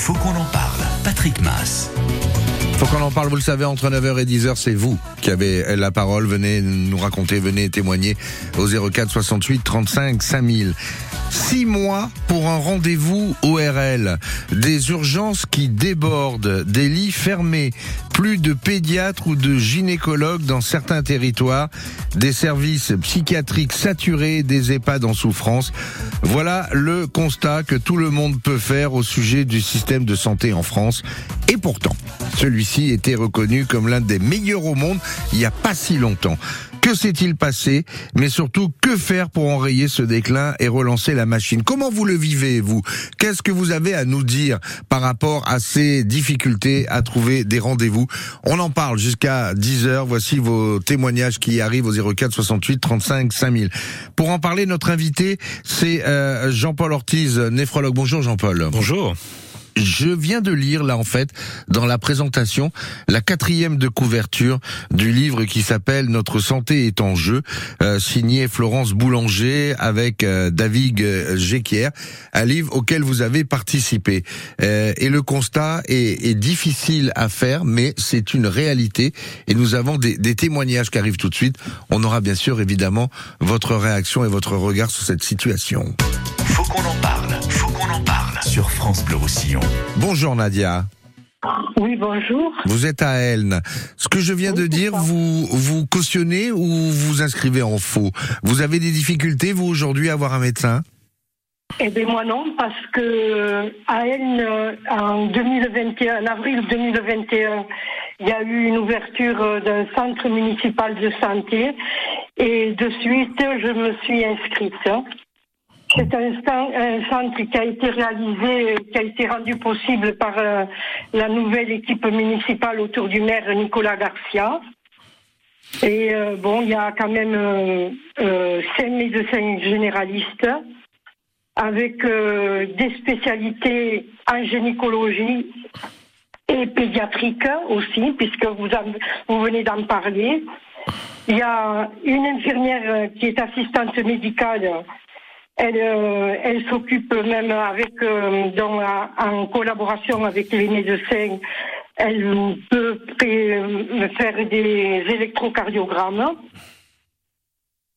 Faut qu'on en parle. Patrick Mass. Faut qu'on en parle, vous le savez, entre 9h et 10h, c'est vous qui avez la parole. Venez nous raconter, venez témoigner au 04 68 35 5000. Six mois pour un rendez-vous ORL. Des urgences qui débordent, des lits fermés, plus de pédiatres ou de gynécologues dans certains territoires, des services psychiatriques saturés, des EHPAD en souffrance. Voilà le constat que tout le monde peut faire au sujet du système de santé en France. Et pourtant, celui-ci était reconnu comme l'un des meilleurs au monde il n'y a pas si longtemps. Que s'est-il passé? Mais surtout, que faire pour enrayer ce déclin et relancer la machine? Comment vous le vivez, vous? Qu'est-ce que vous avez à nous dire par rapport à ces difficultés à trouver des rendez-vous? On en parle jusqu'à 10h. Voici vos témoignages qui arrivent au 04 68 35 5000. Pour en parler, notre invité, c'est euh, Jean-Paul Ortiz, néphrologue. Bonjour Jean-Paul. Bonjour. Je viens de lire là en fait dans la présentation la quatrième de couverture du livre qui s'appelle Notre santé est en jeu, euh, signé Florence Boulanger avec euh, David Jequier, un livre auquel vous avez participé. Euh, et le constat est, est, difficile à faire, mais c'est une réalité et nous avons des, des témoignages qui arrivent tout de suite. On aura bien sûr évidemment votre réaction et votre regard sur cette situation. Faut qu'on en parle. Faut qu'on en parle sur France Bleu Roussillon. Bonjour Nadia. Oui, bonjour. Vous êtes à Elne. Ce que je viens Oui, de dire, ça. vous vous cautionnez ou vous inscrivez en faux? Vous avez des difficultés, vous, aujourd'hui, à voir un médecin? Eh bien, moi non, parce que à Elne, euh, en 2021, en avril 2021, il y a eu une ouverture euh, d'un centre municipal de santé et de suite, je me suis inscrite. C'est un, cen- un centre qui a été réalisé, qui a été rendu possible par euh, la nouvelle équipe municipale autour du maire Nicolas Garcia. Et euh, bon, il y a quand même euh, euh, cinq médecins généralistes avec des spécialités en gynécologie et pédiatrique aussi, puisque vous, vous venez d'en parler. Il y a une infirmière qui est assistante médicale. Elle, euh, elle s'occupe même avec, euh, dans en collaboration avec les médecins, elle peut me faire des électrocardiogrammes.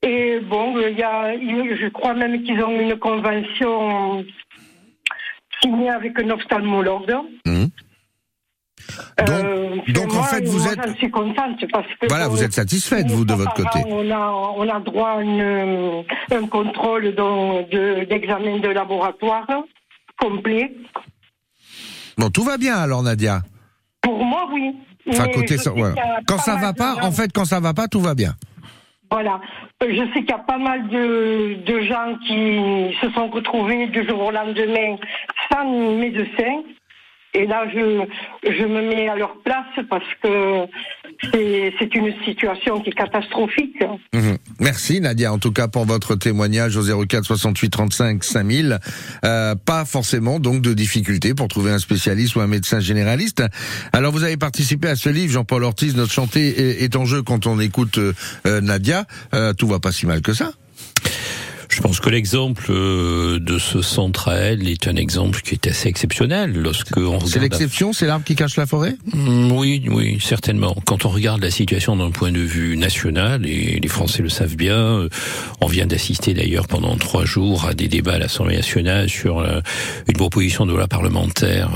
Et bon, il y a, je crois même qu'ils ont une convention signée avec un ophtalmologue. Donc- Euh, donc, en fait, vous êtes- j'en suis contente parce que Voilà, vous êtes satisfaite, vous, de votre côté. On a, on a droit à une- un contrôle dans- de- d'examen de, laboratoire complet. Bon, tout va bien alors, Nadia. Pour moi, oui. Enfin, côté ça, voilà. Quand ça va pas, en fait, quand ça va pas, tout va bien. Voilà. Je sais qu'il y a pas mal de, de gens qui se sont retrouvés du jour au lendemain sans médecin. Et là, je, je me mets à leur place parce que c'est une situation qui est catastrophique. Mhm. Merci Nadia, en tout cas pour votre témoignage au 04 68 35 5000. Euh, pas forcément donc de difficultés pour trouver un spécialiste ou un médecin généraliste. Alors vous avez participé à ce livre, Jean-Paul Ortiz, Notre chanté est, est en jeu quand on écoute euh, euh, Nadia. Euh, tout va pas si mal que ça. Je pense que l'exemple euh, de ce centre à elle est un exemple qui est assez exceptionnel lorsque on C'est l'exception, c'est l'arbre qui cache la forêt? Mm, Oui, oui, certainement. Quand on regarde la situation d'un point de vue national, et les Français le savent bien, euh, on vient d'assister d'ailleurs pendant trois jours à des débats à l'Assemblée nationale sur euh, une proposition de loi parlementaire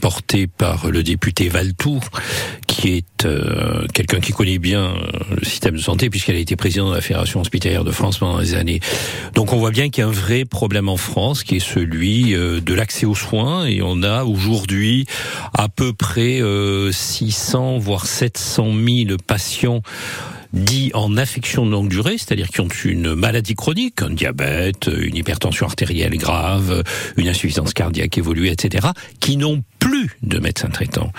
portée par le député Valtour, qui est quelqu'un qui connaît bien le système de santé puisqu'elle a été présidente de la Fédération hospitalière de France pendant des années. Donc on voit bien qu'il y a un vrai problème en France qui est celui euh, de l'accès aux soins et on a aujourd'hui à peu près euh, 600 voire 700 000 patients dits en affection de longue durée, c'est-à-dire qui ont une maladie chronique, un diabète, une hypertension artérielle grave, une insuffisance cardiaque évoluée, etc., qui n'ont plus de médecin traitant.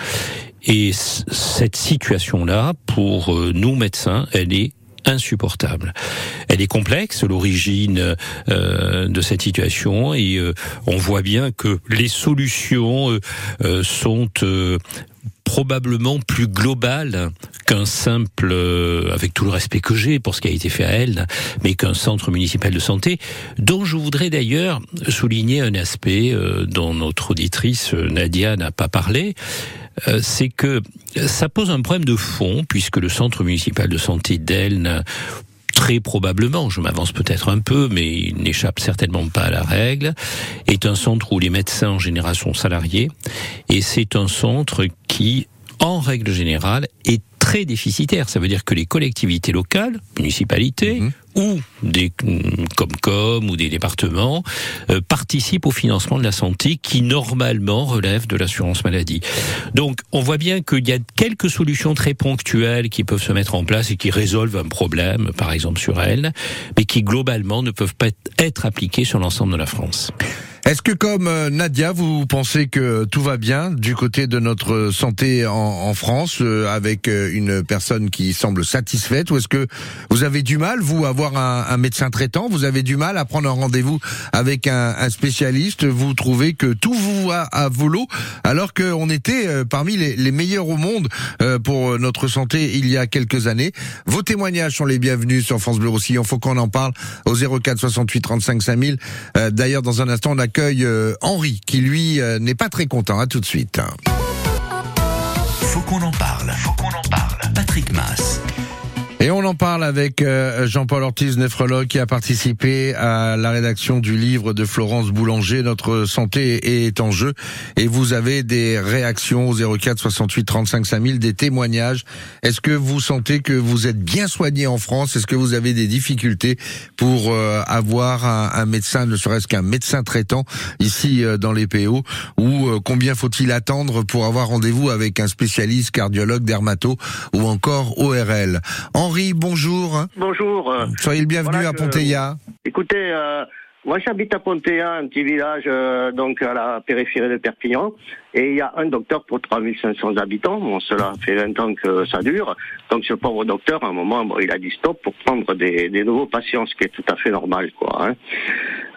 Et cette situation-là, pour euh, nous médecins, elle est insupportable. Elle est complexe, l'origine euh, de cette situation, et euh, on voit bien que les solutions euh, euh, sont euh, probablement plus global qu'un simple, euh, avec tout le respect que j'ai pour ce qui a été fait à elle, mais qu'un centre municipal de santé, dont je voudrais d'ailleurs souligner un aspect euh, dont notre auditrice Nadia n'a pas parlé, c'est que ça pose un problème de fond, puisque le centre municipal de santé d'Elne très probablement, je m'avance peut-être un peu, mais il n'échappe certainement pas à la règle, est un centre où les médecins en général sont salariés, et c'est un centre qui, en règle générale, est très déficitaire. Ça veut dire que les collectivités locales, municipalités, mhm. Ou des Comcom ou des départements euh, participent au financement de la santé qui normalement relève de l'assurance maladie. Donc on voit bien qu'il y a quelques solutions très ponctuelles qui peuvent se mettre en place et qui résolvent un problème, par exemple sur elle, mais qui globalement ne peuvent pas être appliquées sur l'ensemble de la France. Est-ce que comme euh, Nadia, vous pensez que tout va bien du côté de notre santé en, France, euh, avec euh, une personne qui semble satisfaite, ou est-ce que vous avez du mal, vous, à avoir un, médecin traitant? Vous avez du mal à prendre un rendez-vous avec un, spécialiste? Vous trouvez que tout vous va à volo, alors qu'on était parmi les, meilleurs au monde pour notre santé il y a quelques années? Vos témoignages sont les bienvenus sur France Bleu Roussillon. Faut qu'on en parle au 04 68 35 5000. D'ailleurs, dans un instant, on a euh, Henri, qui lui euh, n'est pas très content. À tout de suite. Faut qu'on en parle. Faut qu'on en parle. Patrick Mass. Et on en parle avec euh, Jean-Paul Ortiz, néphrologue, qui a participé à la rédaction du livre de Florence Boulanger, Notre santé est en jeu. Et vous avez des réactions au 04 68 35 5000, des témoignages. Est-ce que vous sentez que vous êtes bien soigné en France? Est-ce que vous avez des difficultés pour euh, avoir un, médecin, ne serait-ce qu'un médecin traitant ici euh, dans les PO Ou combien faut-il attendre pour avoir rendez-vous avec un spécialiste cardiologue, dermato ou encore ORL bonjour. Bonjour. Soyez le bienvenu à Ponteilla. Écoutez, euh, moi j'habite à Ponteilla, un petit village euh, donc à la périphérie de Perpignan, et il y a un docteur pour 3500 habitants. Bon, cela fait 20 ans que ça dure. Donc ce pauvre docteur, à un moment, il a dit stop pour prendre des, nouveaux patients, ce qui est tout à fait normal, quoi. Hein.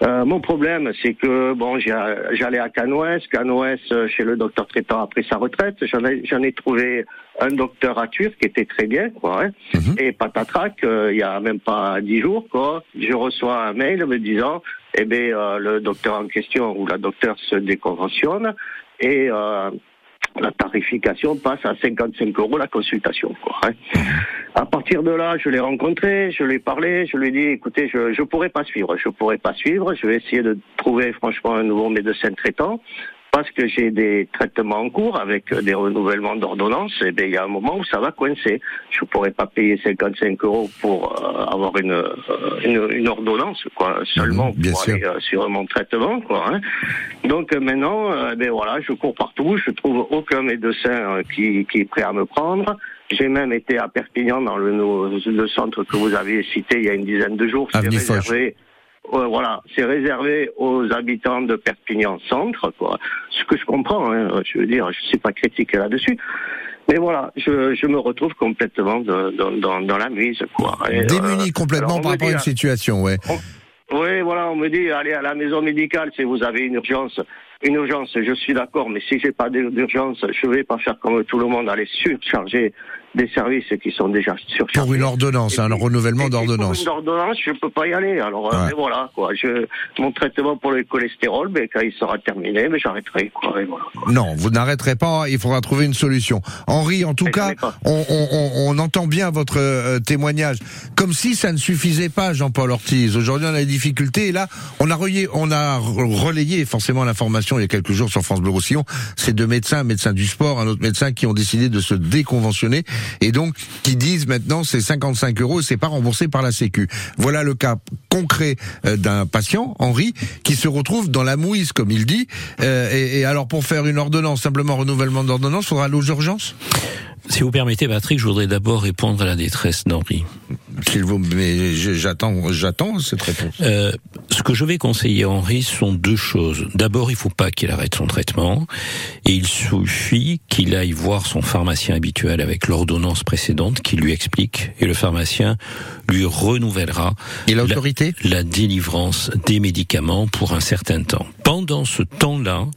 Euh, mon problème, c'est que bon, j'allais à Canoës, Canoës chez le docteur traitant a pris sa retraite. J'en ai, trouvé un docteur à Turc qui était très bien, quoi. Hein. Mhm. Et patatrac, euh, il y a même pas dix jours, quoi, je reçois un mail me disant, eh bien, euh, le docteur en question ou la docteur se déconventionne et la tarification passe à 55 euros la consultation. Quoi, hein. À partir de là, je l'ai rencontré, je lui ai parlé, je lui ai dit, écoutez, je ne pourrais pas suivre, je pourrais pas suivre, je vais essayer de trouver franchement un nouveau médecin traitant parce que j'ai des traitements en cours avec des renouvellements d'ordonnances, et eh bien il y a un moment où ça va coincer. Je ne pourrais pas payer 55 euros pour euh, avoir une, euh, une, une, ordonnance, quoi, seulement mmh, pour aller euh, sur mon traitement, quoi. Hein. Donc maintenant, eh ben voilà, je cours partout, je trouve aucun médecin qui, qui est prêt à me prendre. J'ai même été à Perpignan dans le, le, centre que vous avez cité il y a une dizaine de jours. C'est réservé. Euh, voilà, c'est réservé aux habitants de Perpignan Centre, quoi. Ce que je comprends, hein, je veux dire, je ne suis pas critique là-dessus. Mais voilà, je, je, me retrouve complètement de, dans, dans, la mise, quoi. Démuni euh, complètement par rapport à une situation, ouais. oui, voilà, on me dit, allez à la maison médicale si vous avez une urgence. Une urgence, je suis d'accord, mais si j'ai pas d'urgence, je vais pas faire comme tout le monde, aller surcharger des services qui sont déjà surchargés. Pour une ordonnance, un renouvellement d'ordonnance. Pour une ordonnance, je peux pas y aller. Alors euh, voilà, quoi. Je, mon traitement pour le cholestérol, ben, quand il sera terminé, mais ben, j'arrêterai. Quoi, voilà, Non, vous n'arrêterez pas. Il faudra trouver une solution. Henri, en tout cas, on, on, on, entend bien votre euh, témoignage, comme si ça ne suffisait pas, Jean-Paul Ortiz. Aujourd'hui, on a des difficultés, et là, on a relayé, on a relayé forcément l'information il y a quelques jours sur France Bleu Roussillon. Ces deux médecins, un médecin du sport, un autre médecin, qui ont décidé de se déconventionner et donc qui disent maintenant c'est 55 euros et c'est pas remboursé par la Sécu. Voilà le cas concret euh, d'un patient, Henri, qui se retrouve dans la mouise, comme il dit. Euh, et, alors pour faire une ordonnance, simplement renouvellement d'ordonnance, faudra aller aux urgences? Si vous permettez, Patrick, je voudrais d'abord répondre à la détresse d'Henri. S'il vous, mais j'attends, j'attends cette réponse. Euh, ce que je vais conseiller à Henri sont deux choses. D'abord, il faut pas qu'il arrête son traitement, et il suffit qu'il aille voir son pharmacien habituel avec l'ordonnance précédente, qui lui explique, et le pharmacien lui renouvellera. Et l'autorité la, la délivrance des médicaments pour un certain temps. Pendant ce temps-là,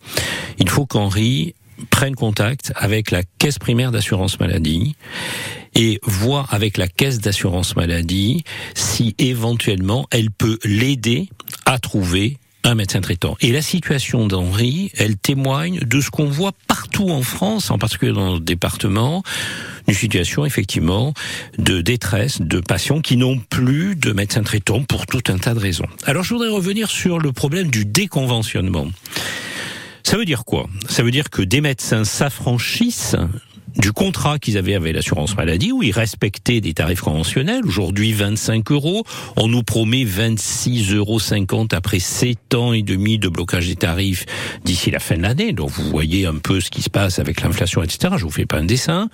il faut qu'Henri prenne contact avec la caisse primaire d'assurance maladie et voit avec la caisse d'assurance maladie si éventuellement elle peut l'aider à trouver un médecin traitant. Et la situation d'Henri, elle témoigne de ce qu'on voit partout en France, en particulier dans notre département, une situation effectivement de détresse de patients qui n'ont plus de médecin traitant pour tout un tas de raisons. Alors je voudrais revenir sur le problème du déconventionnement. Ça veut dire quoi? Ça veut dire que des médecins s'affranchissent du contrat qu'ils avaient avec l'assurance maladie où ils respectaient des tarifs conventionnels. Aujourd'hui, 25 euros. On nous promet 26,50 euros après 7 ans et demi de blocage des tarifs d'ici la fin de l'année. Donc vous voyez un peu ce qui se passe avec l'inflation, etc. Je vous fais pas un dessin.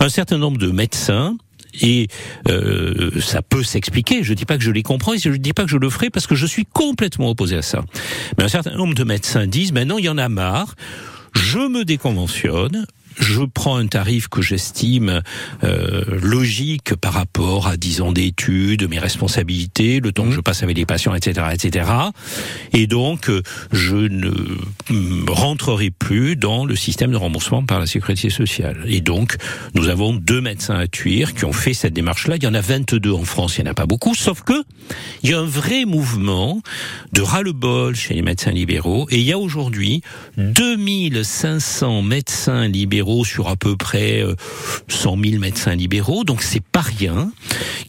Un certain nombre de médecins et euh, ça peut s'expliquer. Je dis pas que je les comprends et je dis pas que je le ferai parce que je suis complètement opposé à ça. Mais un certain nombre de médecins disent maintenant il y en a marre. Je me déconventionne, je prends un tarif que j'estime euh, logique par rapport à 10 ans d'études, mes responsabilités, le temps que je passe avec les patients, etc., etc. Et donc, euh, je ne rentrerai plus dans le système de remboursement par la sécurité sociale. Et donc, nous avons deux médecins à Tuire qui ont fait cette démarche-là. Il y en a 22 en France, il n'y en a pas beaucoup, sauf que il y a un vrai mouvement de ras-le-bol chez les médecins libéraux. Et il y a aujourd'hui 2500 médecins libéraux sur à peu près 100 euh, 000 médecins libéraux, donc c'est pas rien,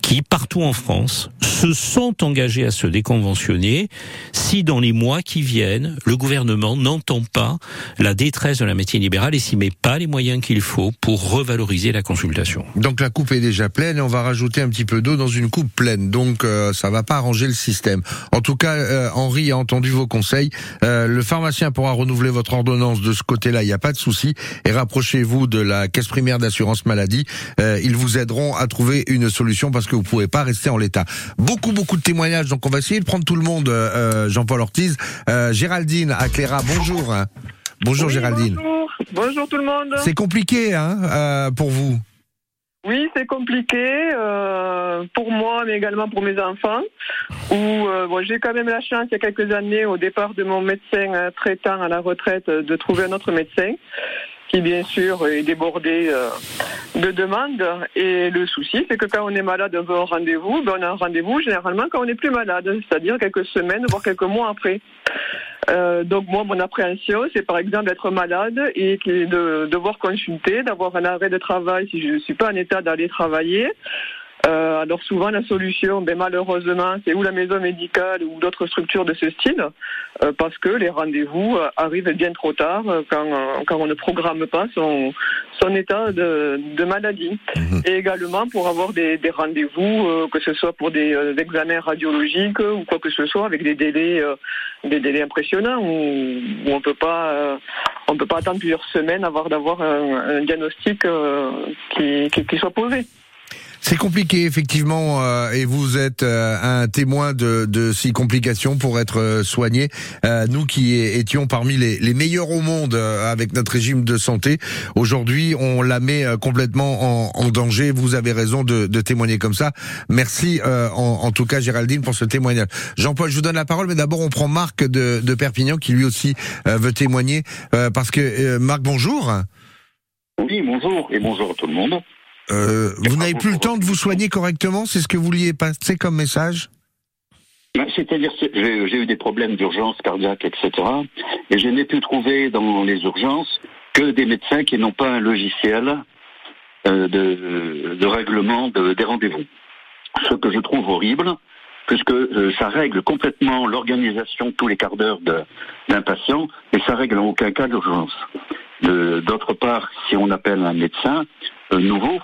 qui partout en France se sont engagés à se déconventionner si dans les mois qui viennent, le gouvernement n'entend pas la détresse de la médecine libérale et s'y met pas les moyens qu'il faut pour revaloriser la consultation. Donc la coupe est déjà pleine et on va rajouter un petit peu d'eau dans une coupe pleine. Donc euh, ça va pas arranger le système. En tout cas, euh, Henri a entendu vos conseils. le pharmacien pourra renouveler votre ordonnance de ce côté-là, il n'y a pas de souci et rapprocher chez vous de la caisse primaire d'assurance maladie. Euh, ils vous aideront à trouver une solution parce que vous pouvez pas rester en l'état. Beaucoup, beaucoup de témoignages. Donc on va essayer de prendre tout le monde. Euh, euh, Jean-Paul Ortiz, Géraldine à Cléra, bonjour. Bonjour Géraldine. Bonjour. bonjour tout le monde. C'est compliqué hein, pour vous. Oui, c'est compliqué pour moi, mais également pour mes enfants. Où bon, j'ai quand même la chance il y a quelques années, au départ de mon médecin traitant à la retraite, de trouver un autre médecin qui bien sûr est débordé euh, de demandes. Et le souci, c'est que quand on est malade, on veut un rendez-vous, ben on a un rendez-vous généralement quand on n'est plus malade, c'est-à-dire quelques semaines, voire quelques mois après. Euh, donc moi, mon appréhension, c'est par exemple d'être malade et de devoir consulter, d'avoir un arrêt de travail si je ne suis pas en état d'aller travailler, euh, alors souvent la solution, ben, malheureusement, c'est ou la maison médicale ou d'autres structures de ce style, euh, parce que les rendez-vous euh, arrivent bien trop tard quand, quand on ne programme pas son, son état de, de maladie. Mhm. Et également pour avoir des, des rendez-vous, que ce soit pour des, examens radiologiques ou quoi que ce soit, avec des délais, des délais impressionnants où, où on peut pas, on peut pas attendre plusieurs semaines avant d'avoir un, un, diagnostic qui, qui, qui soit posé. C'est compliqué effectivement, euh, et vous êtes euh, un témoin de, de ces complications pour être euh, soigné. nous qui étions parmi les, meilleurs au monde avec notre régime de santé, aujourd'hui on la met complètement en, danger. Vous avez raison de, témoigner comme ça. Merci en, en, tout cas Géraldine pour ce témoignage. Jean-Paul, je vous donne la parole, mais d'abord on prend Marc de, de Perpignan qui lui aussi veut témoigner parce que Marc, bonjour. Oui, bonjour et bonjour à tout le monde. Euh, vous n'avez plus le temps de vous soigner correctement C'est ce que vous vouliez passer comme message ben, c'est-à-dire j'ai eu des problèmes d'urgence cardiaque, etc. Et je n'ai pu trouver dans les urgences que des médecins qui n'ont pas un logiciel euh, de, règlement de, des rendez-vous. Ce que je trouve horrible, puisque euh, ça règle complètement l'organisation tous les quarts d'heure d'un patient, et ça règle en aucun cas l'urgence. D'autre part, si on appelle un médecin nouveau,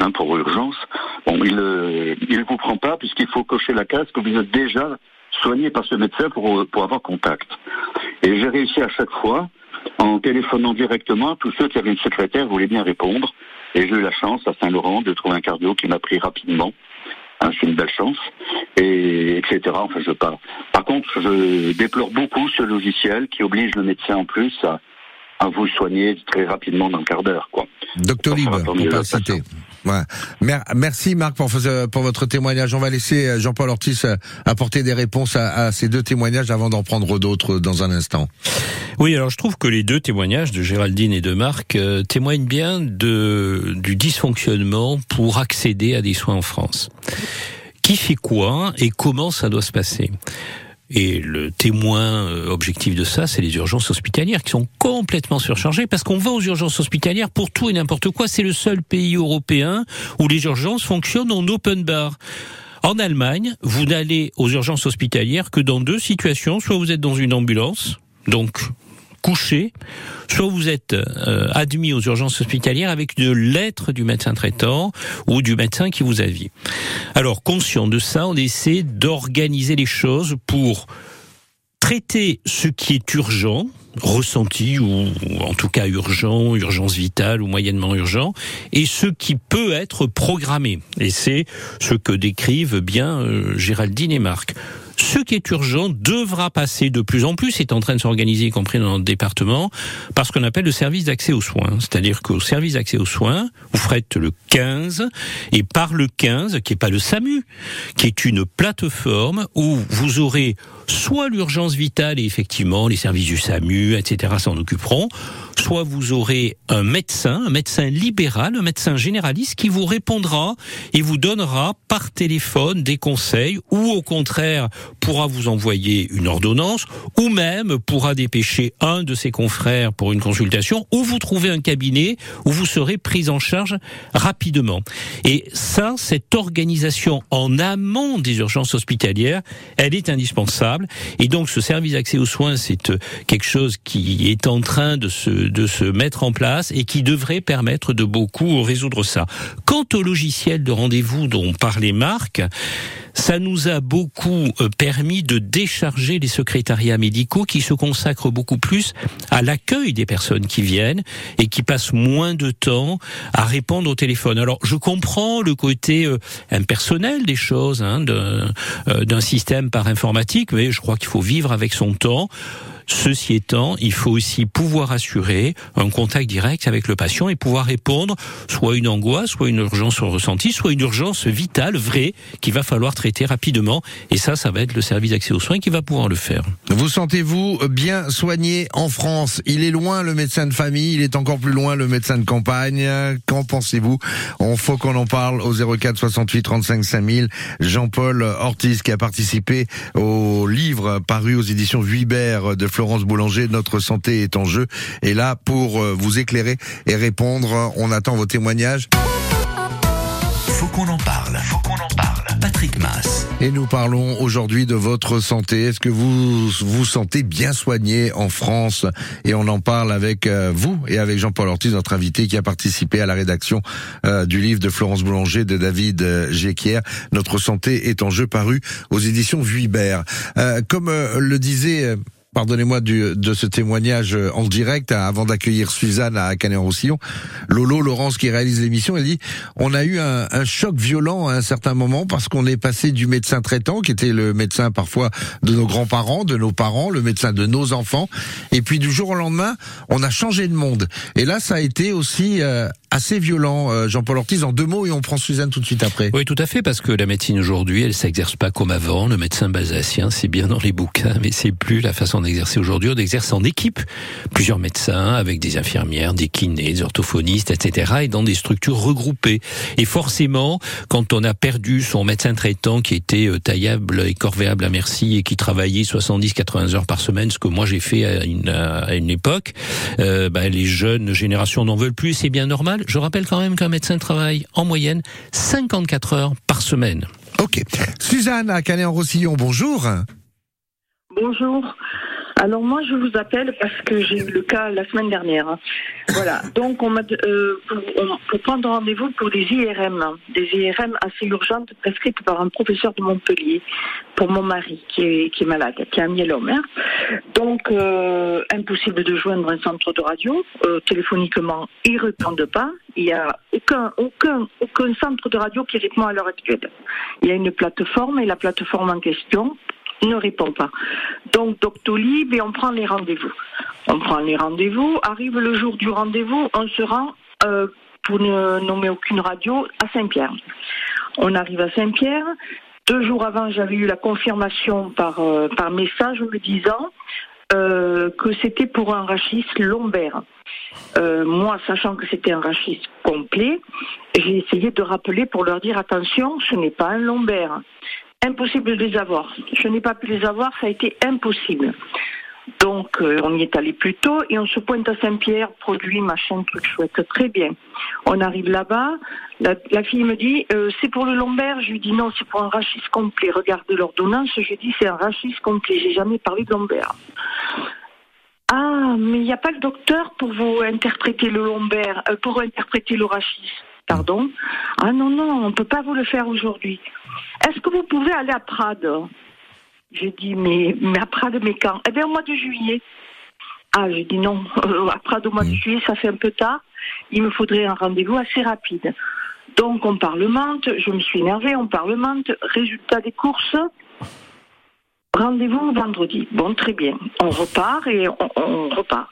Hein, pour urgence. Bon, il ne euh, vous prend pas puisqu'il faut cocher la case que vous êtes déjà soigné par ce médecin pour, pour avoir contact. Et j'ai réussi à chaque fois, en téléphonant directement, tous ceux qui avaient une secrétaire voulaient bien répondre. Et j'ai eu la chance à Saint-Laurent de trouver un cardio qui m'a pris rapidement. Hein, c'est une belle chance. Et etc. Enfin, je pas. Par contre, je déplore beaucoup ce logiciel qui oblige le médecin en plus à, à vous soigner très rapidement dans un quart d'heure, quoi. Docteur Libre, pour pas citer. Merci Marc pour, euh, votre témoignage. On va laisser euh, Jean-Paul Ortiz euh, apporter des réponses à, ces deux témoignages avant d'en prendre d'autres dans un instant. Oui, alors je trouve que les deux témoignages de Géraldine et de Marc euh, témoignent bien de, du dysfonctionnement pour accéder à des soins en France. Qui fait quoi et comment ça doit se passer? Et le témoin euh, objectif de ça, c'est les urgences hospitalières qui sont complètement surchargées parce qu'on va aux urgences hospitalières pour tout et n'importe quoi. C'est le seul pays européen où les urgences fonctionnent en open bar. En Allemagne, vous n'allez aux urgences hospitalières que dans deux situations. Soit vous êtes dans une ambulance, donc couché, soit vous êtes euh, admis aux urgences hospitalières avec une lettre du médecin traitant ou du médecin qui vous a. Alors, conscient de ça, on essaie d'organiser les choses pour traiter ce qui est urgent, ressenti ou en tout cas urgent, urgence vitale ou moyennement urgent, et ce qui peut être programmé. Et c'est ce que décrivent bien euh, Géraldine et Marc. Ce qui est urgent devra passer de plus en plus, c'est en train de s'organiser, y compris dans notre département, par ce qu'on appelle le service d'accès aux soins. C'est-à-dire qu'au service d'accès aux soins, vous ferez le 15, et par le 15, qui est pas le SAMU, qui est une plateforme où vous aurez soit l'urgence vitale, et effectivement, les services du SAMU, etc., s'en occuperont, soit vous aurez un médecin, un médecin libéral, un médecin généraliste qui vous répondra et vous donnera par téléphone des conseils ou au contraire pourra vous envoyer une ordonnance ou même pourra dépêcher un de ses confrères pour une consultation ou vous trouver un cabinet où vous serez pris en charge rapidement. Et ça, cette organisation en amont des urgences hospitalières, elle est indispensable. Et donc ce service d'accès aux soins, c'est quelque chose qui est en train de se, de se mettre en place et qui devrait permettre de beaucoup résoudre ça. Quant au logiciel de rendez-vous dont parlait Marc, ça nous a beaucoup euh, permis de décharger les secrétariats médicaux qui se consacrent beaucoup plus à l'accueil des personnes qui viennent et qui passent moins de temps à répondre au téléphone. Alors je comprends le côté euh, impersonnel des choses, hein, d'un euh, système par informatique, je crois qu'il faut vivre avec son temps. Ceci étant, il faut aussi pouvoir assurer un contact direct avec le patient et pouvoir répondre soit une angoisse, soit une urgence ressentie, soit une urgence vitale, vraie, qu'il va falloir traiter rapidement. Et ça, ça va être le service d'accès aux soins qui va pouvoir le faire. Vous sentez-vous bien soigné en France? Il est loin le médecin de famille, il est encore plus loin le médecin de campagne. Qu'en pensez-vous? On faut qu'on en parle au 04 68 35 5000. Jean-Paul Ortiz qui a participé au livre paru aux éditions Vuibert de Florence Boulanger, Notre santé est en jeu. Et là, pour euh, vous éclairer et répondre, on attend vos témoignages. Faut qu'on en parle. Faut qu'on en parle. Patrick Mass. Et nous parlons aujourd'hui de votre santé. Est-ce que vous vous sentez bien soigné en France? Et on en parle avec euh, vous et avec Jean-Paul Ortiz, notre invité qui a participé à la rédaction euh, du livre de Florence Boulanger de David Géquière. Notre santé est en jeu paru aux éditions Vuibert. Euh, comme euh, le disait Pardonnez-moi de ce témoignage euh, en direct hein, avant d'accueillir Suzanne à Canet-en-Roussillon. Lolo Laurence qui réalise l'émission, elle dit on a eu un, un choc violent à un certain moment parce qu'on est passé du médecin traitant qui était le médecin parfois de nos grands-parents, de nos parents, le médecin de nos enfants, et puis du jour au lendemain on a changé de monde. Et là ça a été aussi euh, assez violent. Euh, Jean-Paul Ortiz en deux mots et on prend Suzanne tout de suite après. Oui, tout à fait, parce que la médecine aujourd'hui, elle s'exerce pas comme avant. Le médecin basacien, c'est bien dans les bouquins, mais c'est plus la façon d'exercer aujourd'hui. On exerce en équipe, plusieurs médecins avec des infirmières, des kinés, des orthophonistes, etc., et dans des structures regroupées. Et forcément, quand on a perdu son médecin traitant qui était euh, taillable et corvéable à merci et qui travaillait 70-80 heures par semaine, ce que moi j'ai fait à une, à une époque, euh, bah, les jeunes générations n'en veulent plus, c'est bien normal. Je rappelle quand même qu'un médecin travaille en moyenne 54 heures par semaine. Ok. Suzanne à Canet-en-Roussillon, bonjour. Bonjour. Alors moi je vous appelle parce que j'ai eu le cas la semaine dernière. Voilà. Donc on m'a euh, pour, on- pour prendre rendez-vous pour des IRM, des IRM assez urgentes prescrites par un professeur de Montpellier pour mon mari qui est, qui est malade, qui a un myélome. hein. Donc euh, impossible de joindre un centre de radio euh, téléphoniquement, ils répondent pas. Il y a aucun aucun aucun centre de radio qui répond à l'heure actuelle. Il y a une plateforme et la plateforme en question ne répond pas. Donc Doctolib et on prend les rendez-vous. On prend les rendez-vous, arrive le jour du rendez-vous, on se rend euh, pour ne nommer aucune radio, à Saint-Pierre. On arrive à Saint-Pierre. Deux jours avant, j'avais eu la confirmation par, euh, par message me disant euh, que c'était pour un rachis lombaire. Moi, sachant que c'était un rachis complet, j'ai essayé de rappeler pour leur dire attention, ce n'est pas un lombaire. Impossible de les avoir. Je n'ai pas pu les avoir, ça a été impossible. Donc, euh, on y est allé plus tôt et on se pointe à Saint-Pierre, produit, machin, truc chouette. Très bien. On arrive là-bas. La, fille me dit, euh, c'est pour le lombaire. Je lui dis non, c'est pour un rachis complet. Regarde l'ordonnance. Je dis, c'est un rachis complet. J'ai jamais parlé de lombaire. Ah, mais il n'y a pas le docteur pour vous interpréter le lombaire, euh, pour interpréter le rachis. Pardon? Ah non, non, on ne peut pas vous le faire aujourd'hui. Est-ce que vous pouvez aller à Prades J'ai dit, mais, mais à Prades, mais quand Eh bien, au mois de juillet. Ah, j'ai dit non, euh, à Prades, au mois de juillet, ça fait un peu tard. Il me faudrait un rendez-vous assez rapide. Donc, on parlemente, je me suis énervée, on parlemente. Résultat des courses, Rendez-vous vendredi. Bon, très bien. On repart et on, on repart.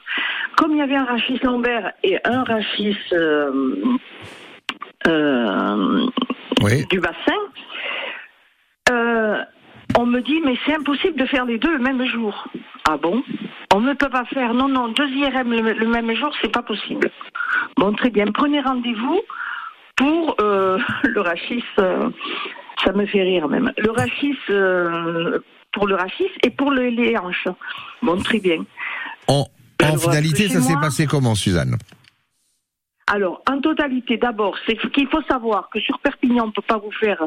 Comme il y avait un rachis lombaire et un rachis euh, euh, Oui. du bassin, on me dit mais c'est impossible de faire les deux le même jour. Ah bon? On ne peut pas faire. Non, non, deux IRM le, le même jour, c'est pas possible. Bon, très bien. Prenez rendez-vous pour euh, le rachis. euh, ça me fait rire même. Le rachis euh, pour le rachis et pour le, les hanches. Bon, très bien. En, finalité, ça s'est passé comment, Suzanne? Alors, en totalité, d'abord, c'est qu'il faut savoir que sur Perpignan, on ne peut pas vous faire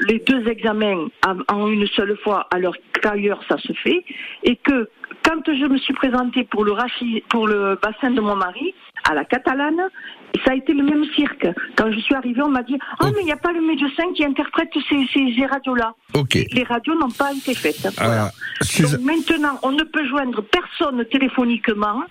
les deux examens en- une seule fois, alors qu'ailleurs, ça se fait. Et que quand je me suis présentée pour le, rachis, pour le bassin de mon mari, à la catalane, ça a été le même cirque. Quand je suis arrivée, on m'a dit Ah, Oh. mais il n'y a pas le médecin qui interprète ces, ces, ces radios-là. Les radios n'ont pas été faites. Voilà. Euh, Suzanne- Donc maintenant, on ne peut joindre personne téléphoniquement.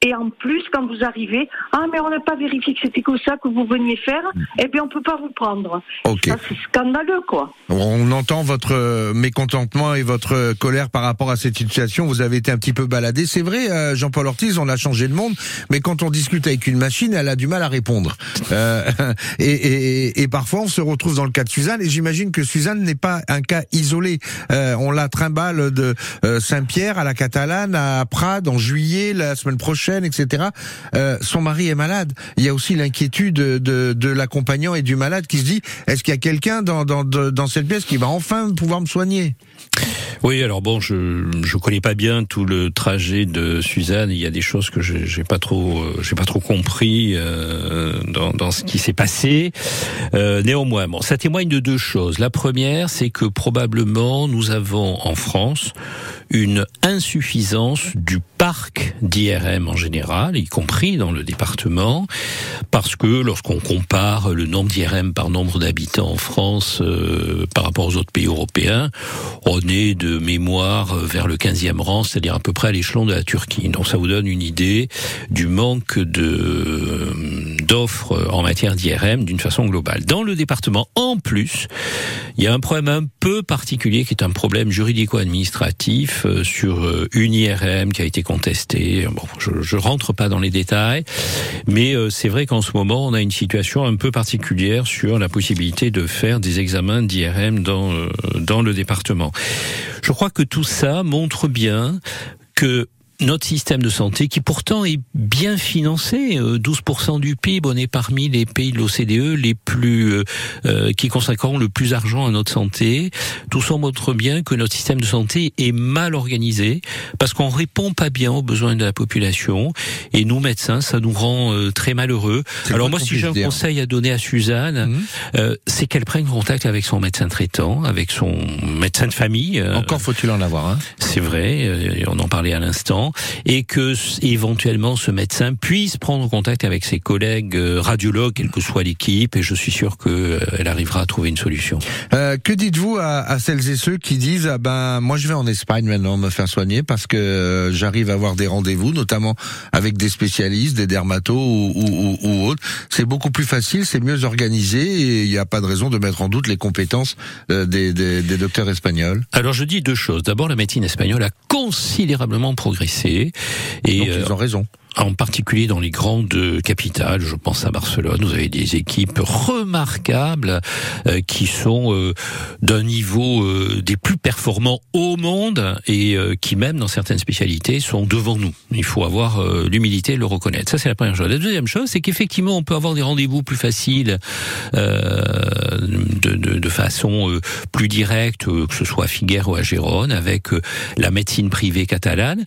Et en plus, quand vous arrivez, ah mais on n'a pas vérifié que c'était que ça que vous veniez faire, eh bien on peut pas vous prendre. Ok. Ça c'est scandaleux quoi. On entend votre mécontentement et votre colère par rapport à cette situation. Vous avez été un petit peu baladé. C'est vrai, euh, Jean-Paul Ortiz, on a changé le monde, mais quand on discute avec une machine, elle a du mal à répondre. Euh, et, et- parfois, on se retrouve dans le cas de Suzanne, et j'imagine que Suzanne n'est pas un cas isolé. Euh, on la trimballe de euh, Saint-Pierre à la Catalane, à Prades, en juillet, la semaine prochaine, etc. Euh, son mari est malade. Il y a aussi l'inquiétude de, de, de l'accompagnant et du malade qui se dit, est-ce qu'il y a quelqu'un dans, dans, dans cette pièce qui va enfin pouvoir me soigner? Oui, alors bon, je je connais pas bien tout le trajet de Suzanne. Il y a des choses que j'ai j'ai pas trop euh, j'ai pas trop compris euh, dans dans ce qui s'est passé. Euh, néanmoins, bon, ça témoigne de deux choses. La première, c'est que probablement nous avons en France une insuffisance du parc d'IRM en général, y compris dans le département, parce que lorsqu'on compare le nombre d'IRM par nombre d'habitants en France euh, par rapport aux autres pays européens, on est de mémoire euh, vers le 15e rang, c'est-à-dire à peu près à l'échelon de la Turquie. Donc ça vous donne une idée du manque de d'offres en matière d'IRM d'une façon globale. Dans le département, en plus, il y a un problème un peu particulier qui est un problème juridico-administratif euh, sur euh, une IRM qui a été contestée. Bon, je, je rentre pas dans les détails, mais euh, c'est vrai qu'en ce moment, on a une situation un peu particulière sur la possibilité de faire des examens d'IRM dans euh, dans le département. Je crois que tout ça montre bien que notre système de santé, qui pourtant est bien financé, euh, 12% du PIB, on est parmi les pays de l'OCDE les plus euh, euh, qui consacreront le plus d'argent à notre santé. Tout ça montre bien que notre système de santé est mal organisé parce qu'on répond pas bien aux besoins de la population et nous médecins, ça nous rend euh, très malheureux. Alors moi, si j'ai un conseil à donner à Suzanne, Mhm. euh, c'est qu'elle prenne contact avec son médecin traitant, avec son médecin de famille. euh, Encore faut-il en avoir un. c'est vrai, euh, on en parlait à l'instant, et que éventuellement ce médecin puisse prendre contact avec ses collègues euh, radiologues, quelle que soit l'équipe, et je suis sûr qu'elle arrivera à trouver une solution. Euh, que dites-vous à, à celles et ceux qui disent ah ben moi je vais en Espagne maintenant me faire soigner parce que euh, j'arrive à avoir des rendez-vous notamment avec des spécialistes, des dermatos ou, ou, ou- ou autres. C'est beaucoup plus facile, c'est mieux organisé et il n'y a pas de raison de mettre en doute les compétences euh, des, des, des docteurs espagnols. Alors je dis deux choses. D'abord, la médecine espagnole a considérablement progressé. Et Donc euh, ils ont raison. En particulier dans les grandes capitales. Je pense à Barcelone. Vous avez des équipes remarquables euh, qui sont euh, d'un niveau euh, des plus performants au monde et qui même dans certaines spécialités sont devant nous. Il faut avoir l'humilité de le reconnaître. Ça c'est la première chose. La deuxième chose, c'est qu'effectivement on peut avoir des rendez-vous plus faciles de, de, de, façon plus directe, que ce soit à Figueres ou à Gérone, avec la médecine privée catalane.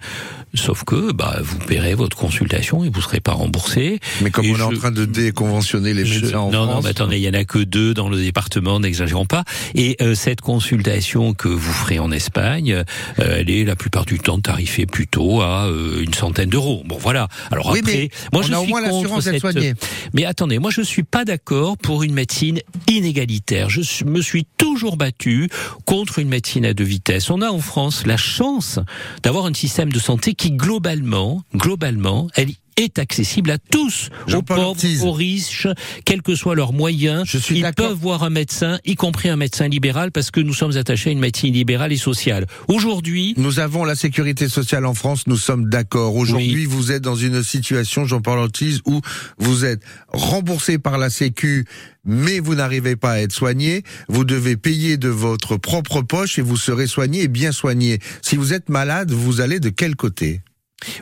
Sauf que bah, vous paierez votre consultation et vous ne serez pas remboursé. Mais comme on est en train de déconventionner les médecins en non, France... Non, mais attendez, il y en a que deux dans le département, n'exagérons pas. Et euh, cette consultation que vous ferez en Espagne, euh, elle est la plupart du temps tarifée plutôt à euh, une centaine d'euros. Bon, voilà. Alors oui, après, moi je a suis l'assurance cette... Mais attendez, moi je suis pas d'accord pour une médecine inégalitaire. Je me suis toujours battu contre une médecine à deux vitesses. On a en France la chance d'avoir un système de santé qui globalement, globalement, elle est accessible à tous, aux pauvres, aux riches, quels que soient leurs moyens. Je suis Ils peuvent voir un médecin, y compris un médecin libéral, parce que nous sommes attachés à une médecine libérale et sociale. Aujourd'hui, nous avons la sécurité sociale en France. Nous sommes d'accord. Aujourd'hui, Oui. vous êtes dans une situation, Jean-Paul Ortiz, où vous êtes remboursé par la Sécu, mais vous n'arrivez pas à être soigné. Vous devez payer de votre propre poche et vous serez soigné et bien soigné. Si vous êtes malade, vous allez de quel côté?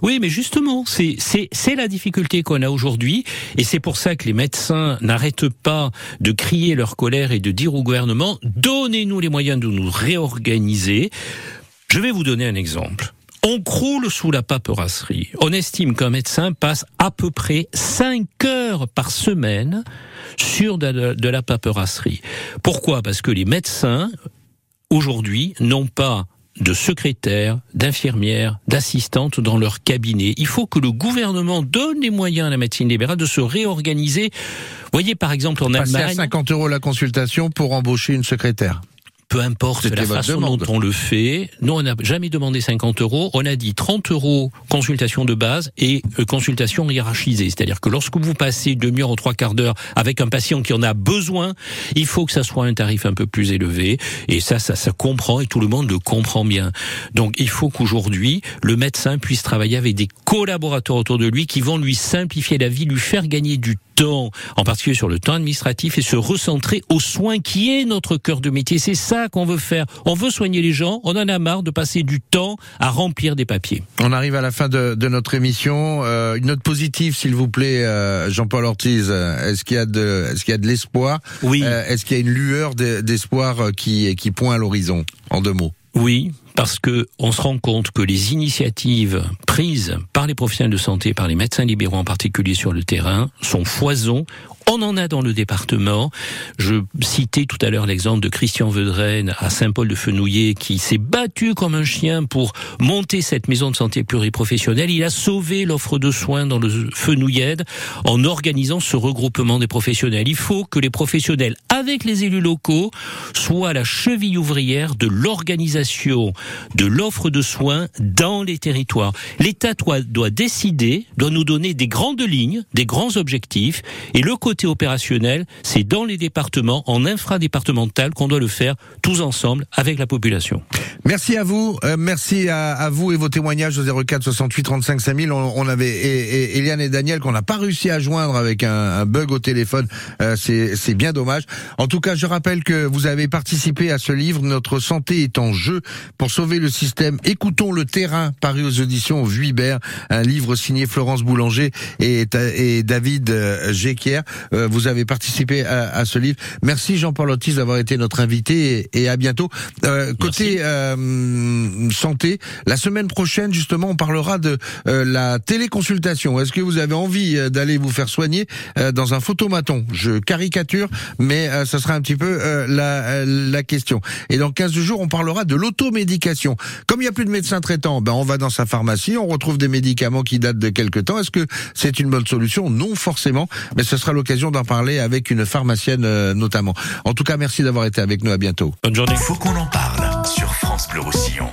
Oui, mais justement, c'est la difficulté qu'on a aujourd'hui, et c'est pour ça que les médecins n'arrêtent pas de crier leur colère et de dire au gouvernement donnez-nous les moyens de nous réorganiser. Je vais vous donner un exemple. On croule sous la paperasserie. On estime qu'un médecin passe à peu près 5 heures par semaine sur de la paperasserie. Pourquoi? Parce que les médecins, aujourd'hui, n'ont pas de secrétaires, d'infirmières, d'assistantes dans leur cabinet. Il faut que le gouvernement donne les moyens à la médecine libérale de se réorganiser. Voyez par exemple en Passer à Allemagne, 50 euros la consultation pour embaucher une secrétaire. Peu importe la façon dont on le fait. Nous, on n'a jamais demandé 50 euros. On a dit 30 euros consultation de base et euh, consultation hiérarchisée. C'est-à-dire que lorsque vous passez une demi-heure ou trois quarts d'heure avec un patient qui en a besoin, il faut que ça soit un tarif un peu plus élevé. Et ça, ça, ça comprend et tout le monde le comprend bien. Donc, il faut qu'aujourd'hui, le médecin puisse travailler avec des collaborateurs autour de lui qui vont lui simplifier la vie, lui faire gagner du temps, en particulier sur le temps administratif, et se recentrer aux soins qui est notre cœur de métier. C'est ça qu'on veut faire. On veut soigner les gens. On en a marre de passer du temps à remplir des papiers. On arrive à la fin de, de notre émission. Euh, une note positive, s'il vous plaît, euh, Jean-Paul Ortiz. Euh, Est-ce qu'il y a de, est-ce qu'il y a de l'espoir Oui. Euh, Est-ce qu'il y a une lueur de- d'espoir qui, qui pointe à l'horizon En deux mots? Oui, parce que on se rend compte que les initiatives prises par les professionnels de santé, par les médecins libéraux en particulier sur le terrain, sont foison. On en a dans le département. Je citais tout à l'heure l'exemple de Christian Vedrenne à Saint-Paul-de-Fenouillet qui s'est battu comme un chien pour monter cette maison de santé pluriprofessionnelle. Il a sauvé l'offre de soins dans le Fenouillède en organisant ce regroupement des professionnels. Il faut que les professionnels, avec les élus locaux, soient la cheville ouvrière de l'organisation de l'offre de soins dans les territoires. L'État doit, doit décider, doit nous donner des grandes lignes, des grands objectifs, et le côté opérationnel, c'est dans les départements, en infradépartemental, qu'on doit le faire tous ensemble avec la population. Merci à vous, euh, merci à, à vous et vos témoignages au 04 68 35 5000. On, on avait et, et, Eliane et Daniel qu'on n'a pas réussi à joindre avec un, un bug au téléphone. Euh, c'est bien dommage. En tout cas, je rappelle que vous avez participé à ce livre Notre santé est en jeu pour sauver le système. Écoutons le terrain paru aux éditions Vuibert, un livre signé Florence Boulanger et, et David euh, Géquier. Euh, vous avez participé à, à ce livre. Merci Jean-Paul Otis d'avoir été notre invité et, et à bientôt. Euh, côté euh, santé, la semaine prochaine justement, on parlera de euh, la téléconsultation. Est-ce que vous avez envie d'aller vous faire soigner dans un photomaton? Je caricature, mais ça sera un petit peu la, la question. Et dans 15 jours, on parlera de l'automédication. Comme il n'y a plus de médecin traitant, ben on va dans sa pharmacie, on retrouve des médicaments qui datent de quelque temps. Est-ce que c'est une bonne solution? Non, forcément, mais ce sera l'occasion d'en parler avec une pharmacienne euh, notamment. En tout cas, merci d'avoir été avec nous. À bientôt. Bonne journée. Faut qu'on en parle sur France Bleu Roussillon.